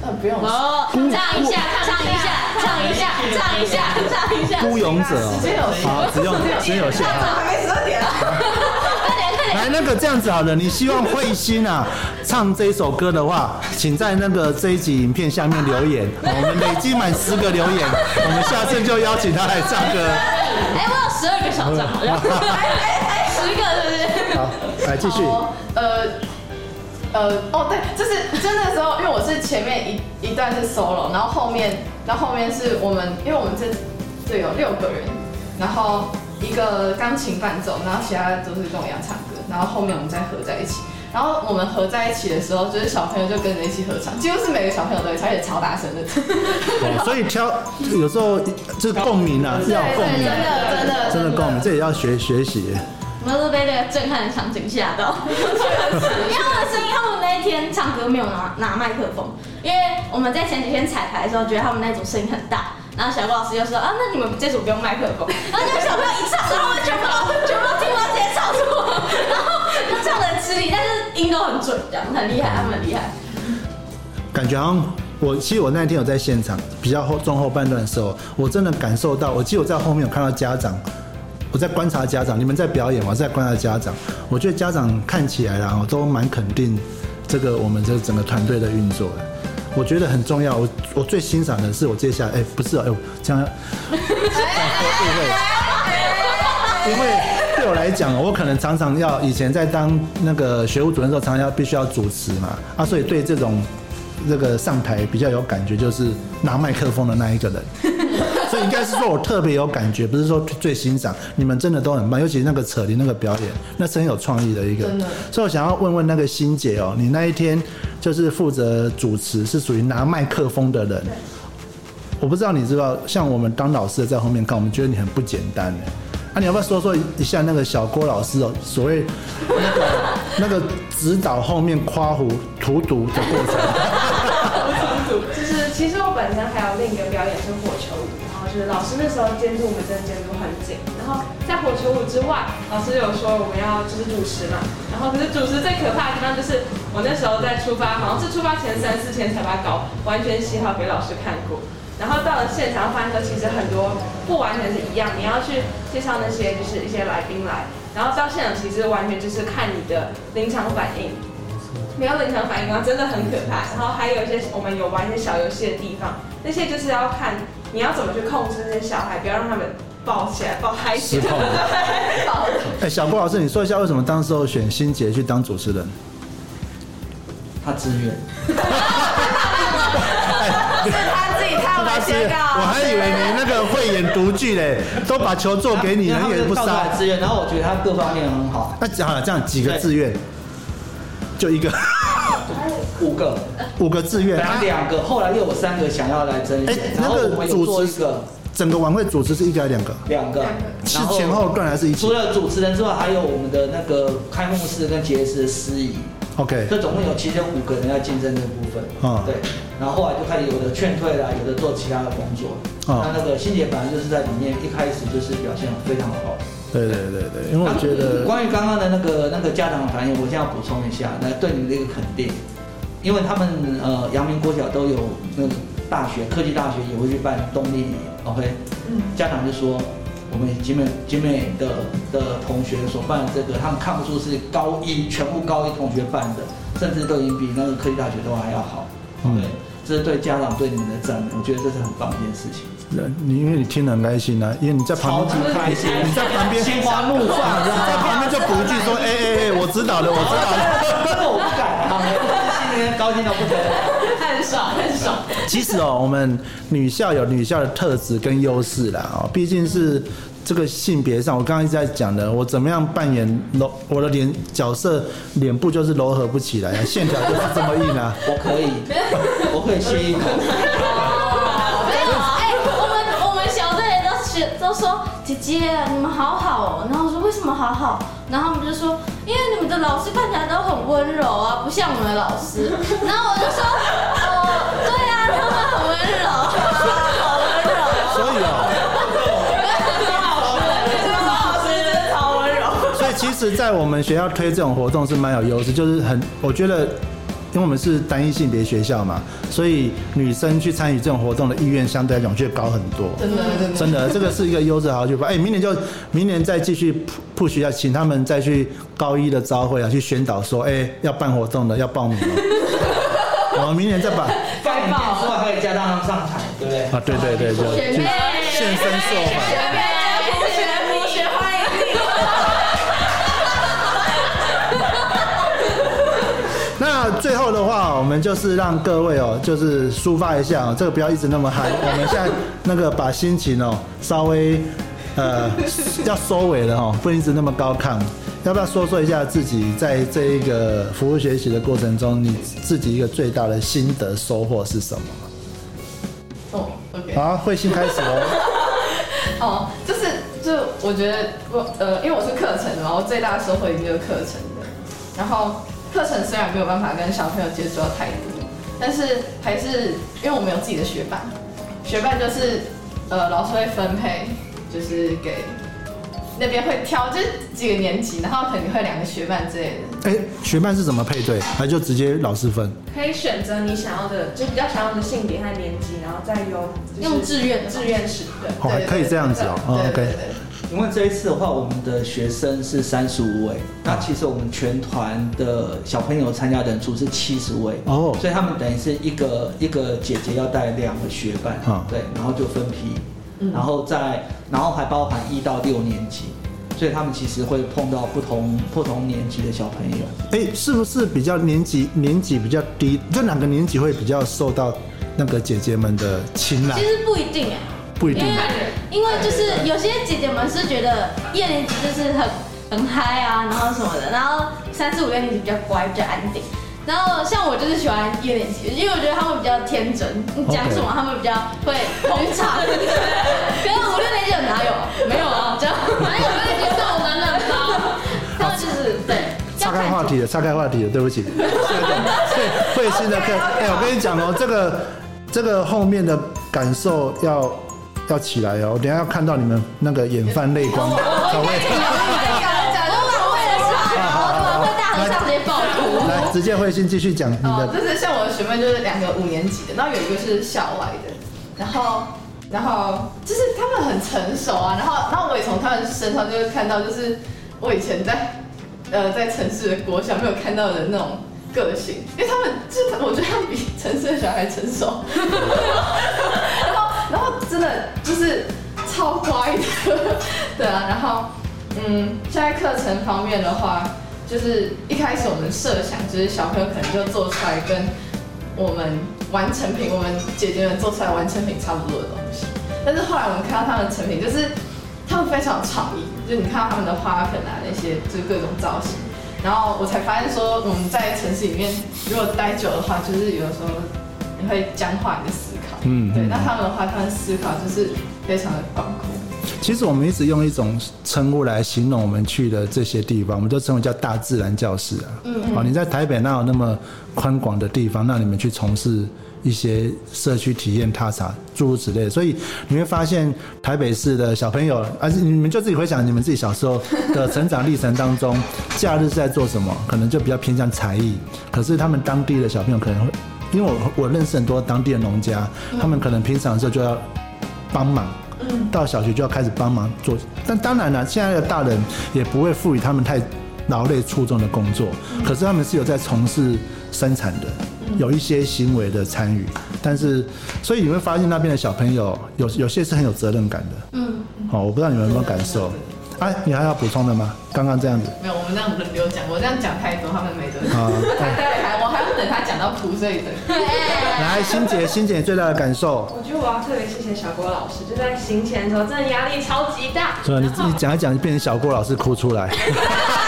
呃，不用，哦，唱一下，唱一下，唱一下，唱一下，唱一下。孤勇者哦时间有只用时间有限。好还没十二点啊。快点，快点。来，那个这样子好了，你希望慧心啊唱这一首歌的话，请在那个这一集影片下面留言，我们累积满十个留言，我们下次就邀请他来唱歌。哎，我有十二个小张，好像。十个是不是？好，来继续。哦呃呃哦对，就是真的时候，因为我是前面一一段是 solo，然后后面，然后后面是我们，因为我们这这有六个人，然后一个钢琴伴奏，然后其他都是跟我一样唱歌，然后后面我们再合在一起。然后我们合在一起的时候，就是小朋友就跟着一起合唱，几乎是每个小朋友都会唱，而且超大声的。哦 所以挑有时候就是共鸣啊，是要有共鸣，真的真的真的共鸣，这也要学学习。我们都被那个震撼的场景吓到，因为他们的声音，他们那一天唱歌没有拿拿麦克风，因为我们在前几天彩排的时候，觉得他们那组声音很大，然后小郭老师就说啊，那你们这组不用麦克风，然后那个小朋友一唱，然后我全部都全部都听不到，直接唱出，然后就唱的很吃力，但是音都很准，这样很厉害，他们很厉害。感觉好像我其实我那天有在现场，比较后中后半段的时候，我真的感受到，我记得我在后面有看到家长，我在观察家长，你们在表演，我在观察家长，我觉得家长看起来啦，都蛮肯定这个我们这整个团队的运作的。我觉得很重要，我我最欣赏的是我接下来，哎、不是哦，哎呦，这样，误会，因为对我来讲，我可能常常要以前在当那个学务主任的时候，常常要必须要主持嘛，啊，所以对这种这个上台比较有感觉，就是拿麦克风的那一个人。所以应该是说我特别有感觉，不是说最欣赏。你们真的都很棒，尤其是那个扯铃那个表演，那是很有创意的一个。所以我想要问问那个欣姐哦，你那一天就是负责主持，是属于拿麦克风的人。我不知道你知道，像我们当老师的在后面看，我们觉得你很不简单哎。啊，你要不要说说一下那个小郭老师哦，所谓那个那个指导后面夸胡荼毒的过程？就是其实我本身还有另一个就是老师那时候监督我们真的监督很紧，然后在火球舞之外，老师有说我们要就是主持嘛，然后可是主持最可怕的地方就是我那时候在出发，好像是出发前三四天才把稿完全写好给老师看过，然后到了现场发现说其实很多不完全是一样，你要去介绍那些就是一些来宾来，然后到现场其实完全就是看你的临场反应。没有临场反应的话，真的很可怕。然后还有一些我们有玩一些小游戏的地方，那些就是要看你要怎么去控制那些小孩，不要让他们抱起来、抱嗨起来。哎，小郭老师，你说一下为什么当时候选欣杰去当主持人？他自愿。是他自己他会写稿，我还以为你那个会演独剧嘞，都把球做给你，然后人也不杀。自愿，然后我觉得他各方面很好，那讲好了，这样几个自愿，就一个，五个，五个志愿。本来啊两个，后来又有三个想要来争哎选，然后那个我们有做主持一个整个晚会主持是一个还是两个？两个，是然后前后段还是一起除了主持人之外，还有我们的那个开幕式跟结式的司仪，？OK，这总共有其实有五个人要竞争这部分。啊对，然后后来就开始有的劝退啦，有的做其他的工作。啊那那个欣姐本来就是在里面一开始就是表现非常好。对对对对，因为我觉得关于刚刚的那个那个家长的反应，我现在要补充一下，来对你们的一个肯定，因为他们呃阳明国小都有那个大学科技大学也会去办动力，OK，嗯。家长就说我们集美集美的的同学所办的这个，他们看不出是高一全部高一同学办的，甚至都已经比那个科技大学都还要好，嗯。对，这是对家长对你们的赞美，我觉得这是很棒的一件事情。你因为你听得很开心啊，因为你在旁超边级开心，你在旁边心花怒放，在旁边就补一句说，哎哎哎，我知道了，我知道了。这个我不敢啊，我心里面高兴到不得了。很爽很爽。其实哦，我们女校有女校的特质跟优势啦，哦，毕竟是这个性别上，我刚刚一直在讲的，我怎么样扮演柔，我的脸角色脸部就是柔和不起来啊，线条就是这么硬啊。我可以，我可以吸一口。说姐姐你们好好哦，然后我说为什么好好，然后他们就说因为你们的老师看起来都很温柔啊，不像我们的老师，然后我就说哦，对啊，他们很温柔，好温柔，所以 哦，老师真的超温柔。所以其实，在我们学校推这种活动是蛮有优势，就是很，我觉得。因为我们是单一性别学校嘛，所以女生去参与这种活动的意愿相对来讲就高很多。真的真的。真的，这个是一个优质好去办。哎，明年就明年再继续 push 一下，请他们再去高一的招会啊，去宣导说，哎，要办活动的要报名哦。我们明年再把放影片之外，可以加上上台，对不对？啊，对对对，就去现身说法。后的话，我们就是让各位哦，就是抒发一下哦，这个不要一直那么嗨。我们现在那个把心情哦稍微呃要收尾了哦，不能一直那么高亢。要不要说说一下自己在这一个服务学习的过程中，你自己一个最大的心得收获是什么？哦，OK。好，慧心开始哦。哦，就是就我觉得我呃，因为我是课程的嘛，我最大的收获一定就是课程的。然后课程虽然没有办法跟小朋友接触到太多，但是还是因为我们有自己的学伴，学伴就是呃老师会分配，就是给那边会挑就是几个年级，然后可能会两个学伴之类的。哎，学伴是怎么配对？还就直接老师分？可以选择你想要的，就比较想要的性别和年级，然后再由就是用志愿志愿式对。哦，还可以这样子哦。哦对对 OK 对。对因为这一次的话，我们的学生是三十五位，那其实我们全团的小朋友参加人数是七十位，哦所以他们等于是一个一个姐姐要带两个学伴，啊对，然后就分批，嗯然后再然后还包含一到六年级，所以他们其实会碰到不同不同年级的小朋友。哎，是不是比较年级年级比较低？就哪个年级会比较受到那个姐姐们的青睐其？实不一定哎。不一定因。为因为就是有些姐姐们是觉得一二年级就是很很嗨啊，然后什么的，然后三四五六年级比较乖，比较安定。然后像我就是喜欢一二年级，因为我觉得他们比较天真，你讲什么他们比较会捧场。可是五六年级有哪有？没有啊，这样哪有五六年级这种暖暖包？他们就是对。岔开话题了，岔开话题了，对不起。对，慧心的课，哎，我跟你讲哦，这个这个后面的感受要要起来哦，等下要看到你们那个眼泛泪光，才会直接爆哭。来直接慧心继续讲你哦，的。就是像我的学妹就是两个五年级的，然后有一个是校外的，然后然后就是他们很成熟啊，然后然后我也从他们身上就会看到，就是我以前在呃在城市的国小没有看到的那种个性，因为他们就是我觉得他们比城市的小孩成熟，然 后然后真的就是超乖的，对啊，然后嗯，现在课程方面的话，就是一开始我们设想就是小朋友可能就做出来跟我们完成品，我们姐姐们做出来完成品差不多的东西，但是后来我们看到他们的成品，就是他们非常有创意，就是你看到他们的花盆啊那些，就是各种造型。然后我才发现说，我们在城市里面如果待久的话，就是有的时候你会僵化你的思嗯嗯那他们的话，他们思考就是非常的广阔。其实我们一直用一种称呼来形容我们去的这些地方，我们都称为叫大自然教室啊。嗯哦，你在台北哪有那么宽广的地方让你们去从事一些社区体验踏查，诸如此类的？所以你会发现台北市的小朋友，而且你们就自己回想你们自己小时候的成长历程当中，假日是在做什么？可能就比较偏向才艺，可是他们当地的小朋友可能会，因为我我认识很多当地的农家，他们可能平常的时候就要帮忙。到小学就要开始帮忙做，但当然了，现在的大人也不会赋予他们太劳累粗重的工作，可是他们是有在从事生产的，有一些行为的参与，但是所以你会发现那边的小朋友有有些是很有责任感的，嗯，好，我不知道你们有没有感受，哎、你还要补充的吗？刚刚这样子，没有，我们这样轮流讲，我这样讲太多，他们没得好讲。他待会还我还要等他讲到哭，这一等。来，欣姐，欣姐最大的感受，我觉得我要特别谢谢小郭老师，就在行前的时候，真的压力超级大。是吧？你然后你讲一讲，就变成小郭老师哭出来，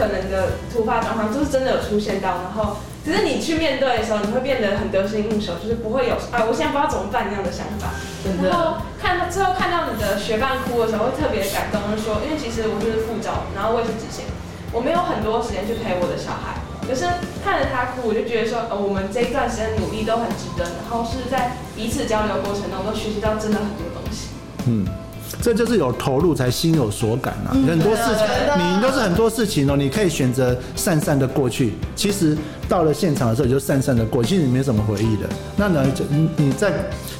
可能的突发状况，就是真的有出现到，然后只是你去面对的时候，你会变得很得心应手，就是不会有啊，我现在不知道怎么办那样的想法。然后看到最后看到你的学伴哭的时候，会特别感动，就是说，因为其实我就是副招，然后我也是执行，我没有很多时间去陪我的小孩，可是看着他哭，我就觉得说，呃，我们这一段时间努力都很值得，然后是在彼此交流过程中都学习到真的很多东西。嗯，这就是有投入才心有所感啊。很多事情你都是很多事情哦，你可以选择散散的过去。其实到了现场的时候，你就散散的过，其实你没什么回忆的。那呢，就你你在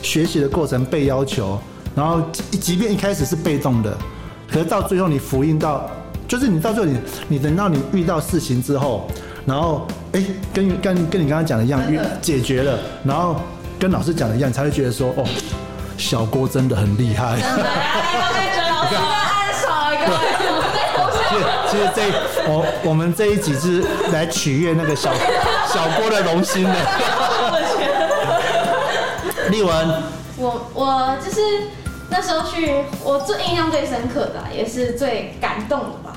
学习的过程被要求，然后即即便一开始是被动的，可是到最后你复印到，就是你到最后你你等到你遇到事情之后，然后哎、跟跟跟你刚刚讲的一样，遇解决了，然后跟老师讲的一样，你才会觉得说哦。小郭真的很厉害。暗爽了各位，其实其实这我我们这一集是来取悦那个小 小郭的荣心的。丽文，我我就是那时候去，我最印象最深刻的啊、也是最感动的吧，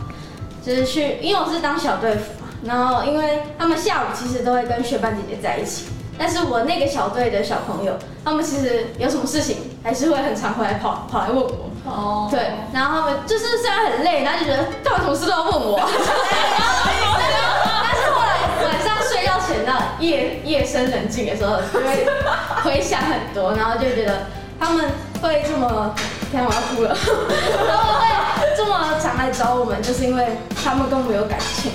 就是去，因为我是当小队服嘛，然后因为他们下午其实都会跟学伴姐姐在一起，但是我那个小队的小朋友，他们其实有什么事情还是会很常回来跑跑来问我。哦。对，然后他们就是虽然很累，然后就觉得干嘛什么事都要问我，但是后来晚上睡觉前的夜夜深人静的时候，就会回想很多，然后就觉得他们会这么，天啊我要哭了，他们会这么常来找我们，就是因为他们跟我们有感情，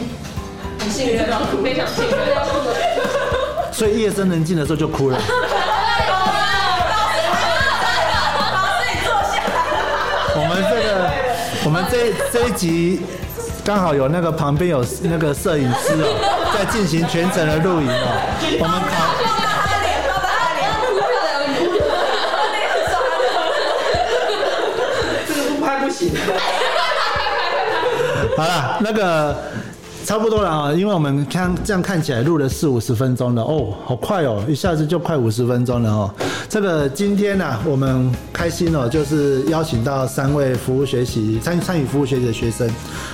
很幸运，非常幸运。所以夜深人静的时候就哭了。我们这个，我们这这一集刚好有那个旁边有那个摄影师哦，在进行全程的录影哦。我们考这个不拍不行。好了，那个差不多了啊，因为我们看这样看起来录了四五十分钟了哦，好快哦，一下子就快五十分钟了哦。这个今天呢、我们开心哦，就是邀请到三位服务学习参参与服务学习的学生，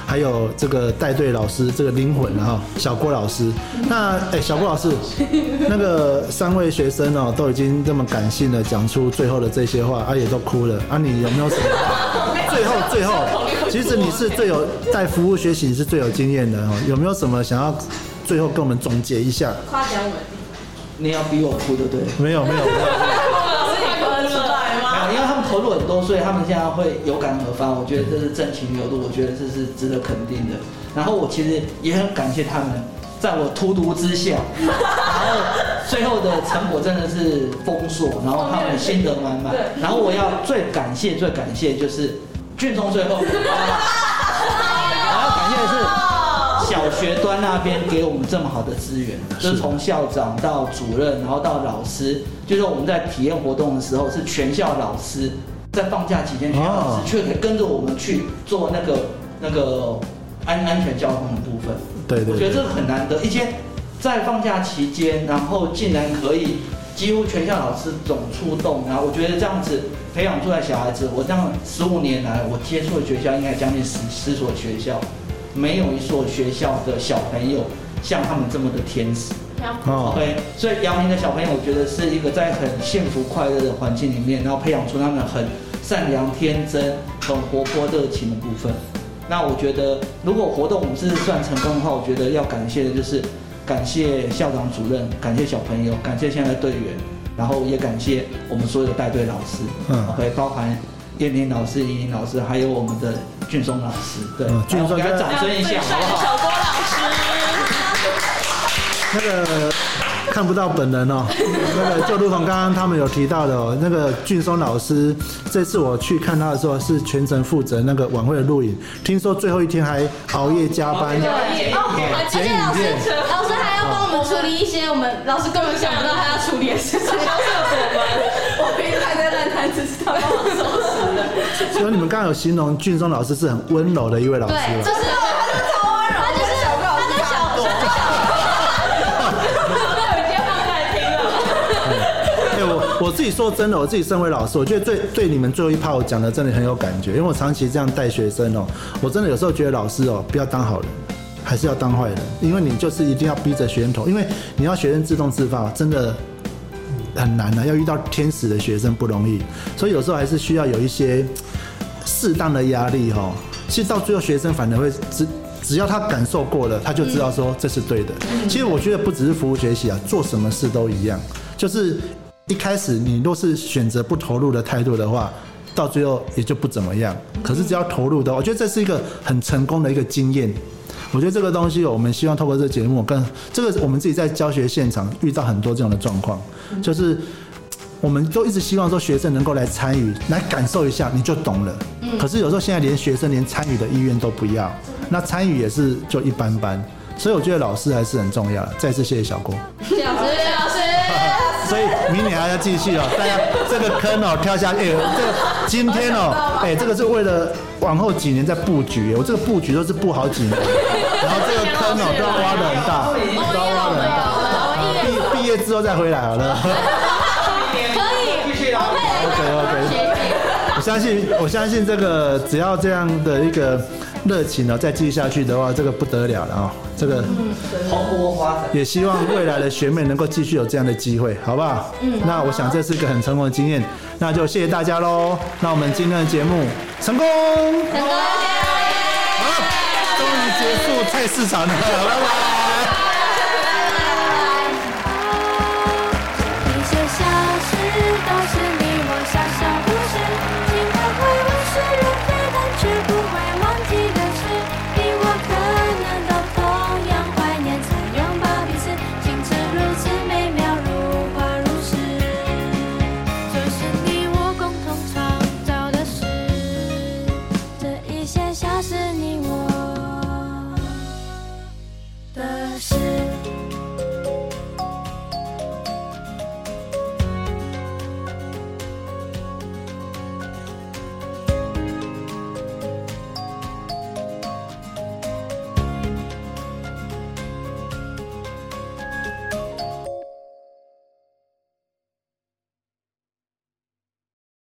还有这个带队老师，这个灵魂哈、小郭老师。那哎，小郭老师，那个三位学生哦，都已经这么感性的讲出最后的这些话，啊，也都哭了啊，你有没有什么？最后最后，其实你是最有在服务学习你是最有经验的哦，有没有什么想要最后跟我们总结一下。夸奖我们，你要逼我哭，对不对？没有没有，没有 因为他们投入很多，所以他们现在会有感而发。我觉得这是真情流露，我觉得这是值得肯定的。然后我其实也很感谢他们，在我荼毒之下，然后最后的成果真的是丰硕，然后他们心得满满。然后我要最感谢、最感谢就是俊中最后，我要感谢的是小学端那边给我们这么好的资源，就是从校长到主任，然后到老师，就是我们在体验活动的时候，是全校老师在放假期间，全校老师却可以跟着我们去做那个那个安安全交通的部分。对对对。我觉得这个很难得，一些在放假期间，然后竟然可以几乎全校老师总出动，然后我觉得这样子培养出来小孩子，我这样十五年来我接触的学校应该将近十十所学校，没有一所学校的小朋友像他们这么的天使。哦，OK，所以阳明的小朋友，我觉得是一个在很幸福快乐的环境里面，然后培养出他们很善良、天真、很活泼、热情的部分。那我觉得，如果活动我们是算成功的话，我觉得要感谢的就是感谢校长、主任，感谢小朋友，感谢现在的队员，然后也感谢我们所有的带队老师。嗯 OK，包含燕玲老师、莹莹老师，还有我们的俊松老师。对，嗯俊松给他掌声一下，好不好？小郭老师，那个看不到本人哦，那个就如同刚刚他们有提到的哦，那个俊松老师，这次我去看他的时候是全程负责那个晚会的录影，听说最后一天还熬夜加班。对而且老师老师还要帮我们处理一些我们老师根本想不到他要处理的事情。我平常在烂摊子，是他帮我收拾的。所以你们刚刚有形容俊松老师是很温柔的一位老师对，吧就？是超温柔，他就是小高他跟小小我已经放在听了。哎、我我自己说真的，我自己身为老师，我觉得最对你们最后一趴我讲的真的很有感觉，因为我长期这样带学生哦，我真的有时候觉得老师哦，不要当好人，还是要当坏人，因为你就是一定要逼着学生头，因为你要学生自动自发，真的很难的、要遇到天使的学生不容易，所以有时候还是需要有一些适当的压力哈、其实到最后学生反而会只只要他感受过了，他就知道说这是对的。其实我觉得不只是服务学习啊，做什么事都一样，就是一开始你若是选择不投入的态度的话。到最后也就不怎么样，可是只要投入的话，我觉得这是一个很成功的一个经验。我觉得这个东西，我们希望透过这个节目，跟这个我们自己在教学现场遇到很多这样的状况，就是我们都一直希望说学生能够来参与，来感受一下，你就懂了。可是有时候现在连学生连参与的意愿都不要，那参与也是就一般般。所以我觉得老师还是很重要的。再次谢谢小郭。老师老师，所以明年还要继续哦，大家这个坑哦跳下去，哎、这个今天哦，哎、这个是为了往后几年在布局，我这个布局都是布好几年，然后这个坑哦都要挖的很大，都要挖的很大，毕毕业之后再回来好了。可以，继续啦。OK OK。我相信我相信这个只要这样的一个热情呢、再继续下去的话，这个不得了了啊、这个。蓬勃发展。也希望未来的学妹能够继续有这样的机会，好不好？嗯，那我想这是一个很成功的经验，那就谢谢大家喽。那我们今天的节目成功，成功，终于结束菜市场了，拜拜。